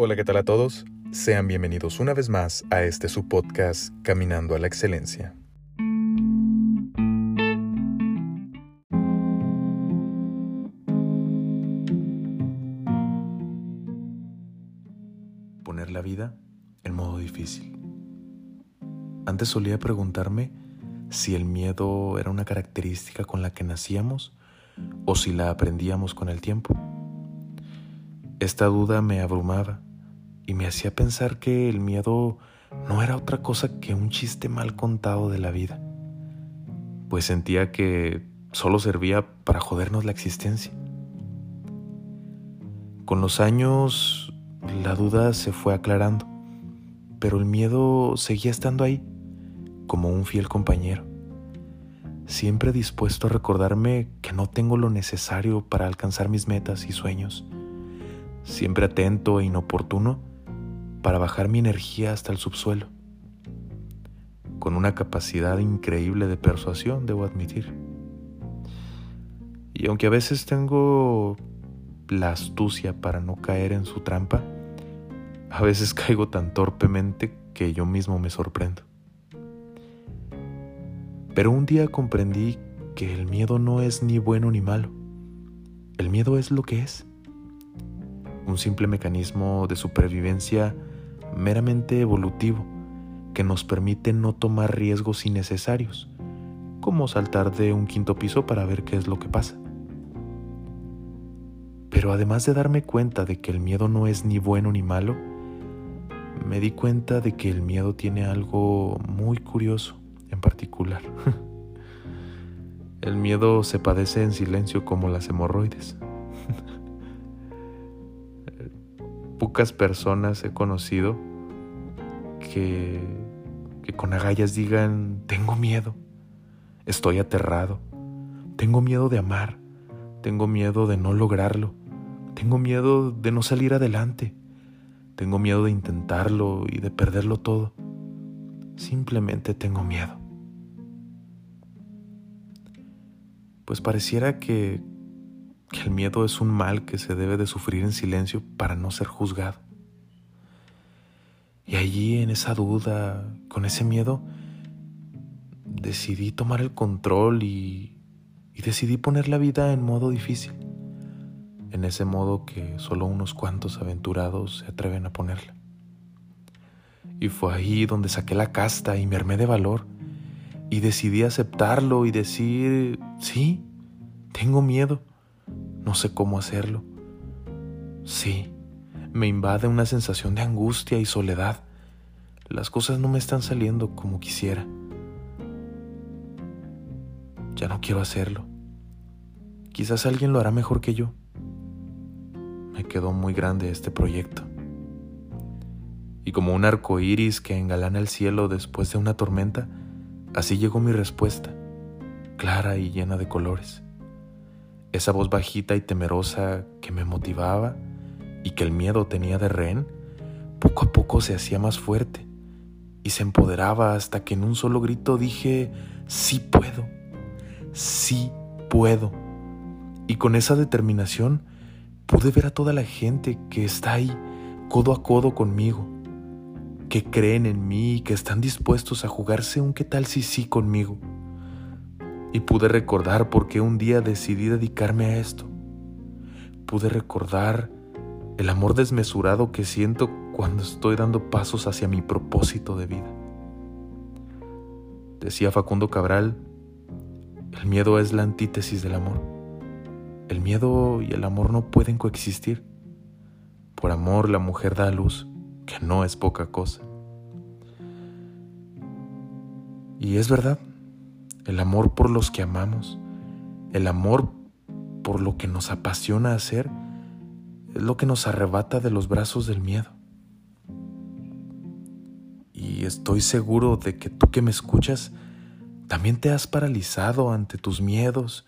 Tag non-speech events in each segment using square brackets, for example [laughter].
Hola, ¿qué tal a todos? Sean bienvenidos una vez más a este su podcast Caminando a la Excelencia. Poner la vida en modo difícil. Antes solía preguntarme si el miedo era una característica con la que nacíamos o si la aprendíamos con el tiempo. Esta duda me abrumaba y me hacía pensar que el miedo no era otra cosa que un chiste mal contado de la vida, pues sentía que solo servía para jodernos la existencia. Con los años la duda se fue aclarando, pero el miedo seguía estando ahí, como un fiel compañero, siempre dispuesto a recordarme que no tengo lo necesario para alcanzar mis metas y sueños, siempre atento e inoportuno para bajar mi energía hasta el subsuelo, con una capacidad increíble de persuasión, debo admitir. Y aunque a veces tengo la astucia para no caer en su trampa, a veces [laughs] caigo tan torpemente que yo mismo me sorprendo. Pero un día comprendí que el miedo no es ni bueno ni malo. El miedo es lo que es. Un simple mecanismo de supervivencia meramente evolutivo que nos permite no tomar riesgos innecesarios, como saltar de un quinto piso para ver qué es lo que pasa. Pero además de darme cuenta de que el miedo no es ni bueno ni malo, me di cuenta de que el miedo tiene algo muy curioso en particular. [laughs] el miedo se padece en silencio como las hemorroides. [laughs] Pocas personas he conocido que, con agallas digan, tengo miedo, estoy aterrado, tengo miedo de amar, tengo miedo de no lograrlo, tengo miedo de no salir adelante, tengo miedo de intentarlo y de perderlo todo. Simplemente tengo miedo. Pues pareciera que que el miedo es un mal que se debe de sufrir en silencio para no ser juzgado. Y allí en esa duda, con ese miedo, decidí tomar el control y, y decidí poner la vida en modo difícil, en ese modo que solo unos cuantos aventurados se atreven a ponerla. Y fue ahí donde saqué la casta y me armé de valor y decidí aceptarlo y decir, sí, tengo miedo no sé cómo hacerlo. Sí, me invade una sensación de angustia y soledad. Las cosas no me están saliendo como quisiera. Ya no quiero hacerlo. Quizás alguien lo hará mejor que yo. Me quedó muy grande este proyecto. Y como un arco iris que engalana el cielo después de una tormenta, así llegó mi respuesta, clara y llena de colores esa voz bajita y temerosa que me motivaba y que el miedo tenía de rehén, poco a poco se hacía más fuerte y se empoderaba hasta que en un solo grito dije, sí puedo, sí puedo. Y con esa determinación pude ver a toda la gente que está ahí, codo a codo conmigo, que creen en mí y que están dispuestos a jugarse un qué tal si sí conmigo y pude recordar por qué un día decidí dedicarme a esto. Pude recordar el amor desmesurado que siento cuando estoy dando pasos hacia mi propósito de vida. Decía Facundo Cabral, el miedo es la antítesis del amor. El miedo y el amor no pueden coexistir. Por amor la mujer da a luz, que no es poca cosa. Y es verdad, el amor por los que amamos, el amor por lo que nos apasiona hacer, es lo que nos arrebata de los brazos del miedo. Y estoy seguro de que tú que me escuchas, también te has paralizado ante tus miedos,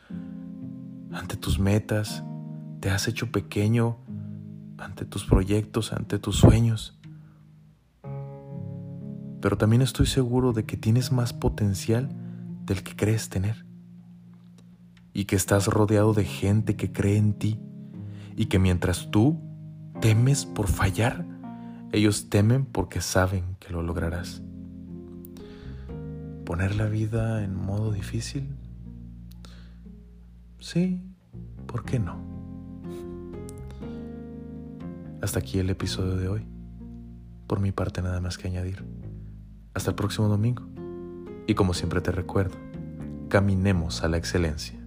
ante tus metas, te has hecho pequeño ante tus proyectos, ante tus sueños. Pero también estoy seguro de que tienes más potencial del que crees tener y que estás rodeado de gente que cree en ti y que mientras tú temes por fallar, Ellos temen porque saben que lo lograrás. ¿Poner la vida en modo difícil? Sí, ¿por qué no? Hasta aquí el episodio de hoy. Por mi parte nada más que añadir. Hasta el próximo domingo. Y como siempre te recuerdo, caminemos a la excelencia.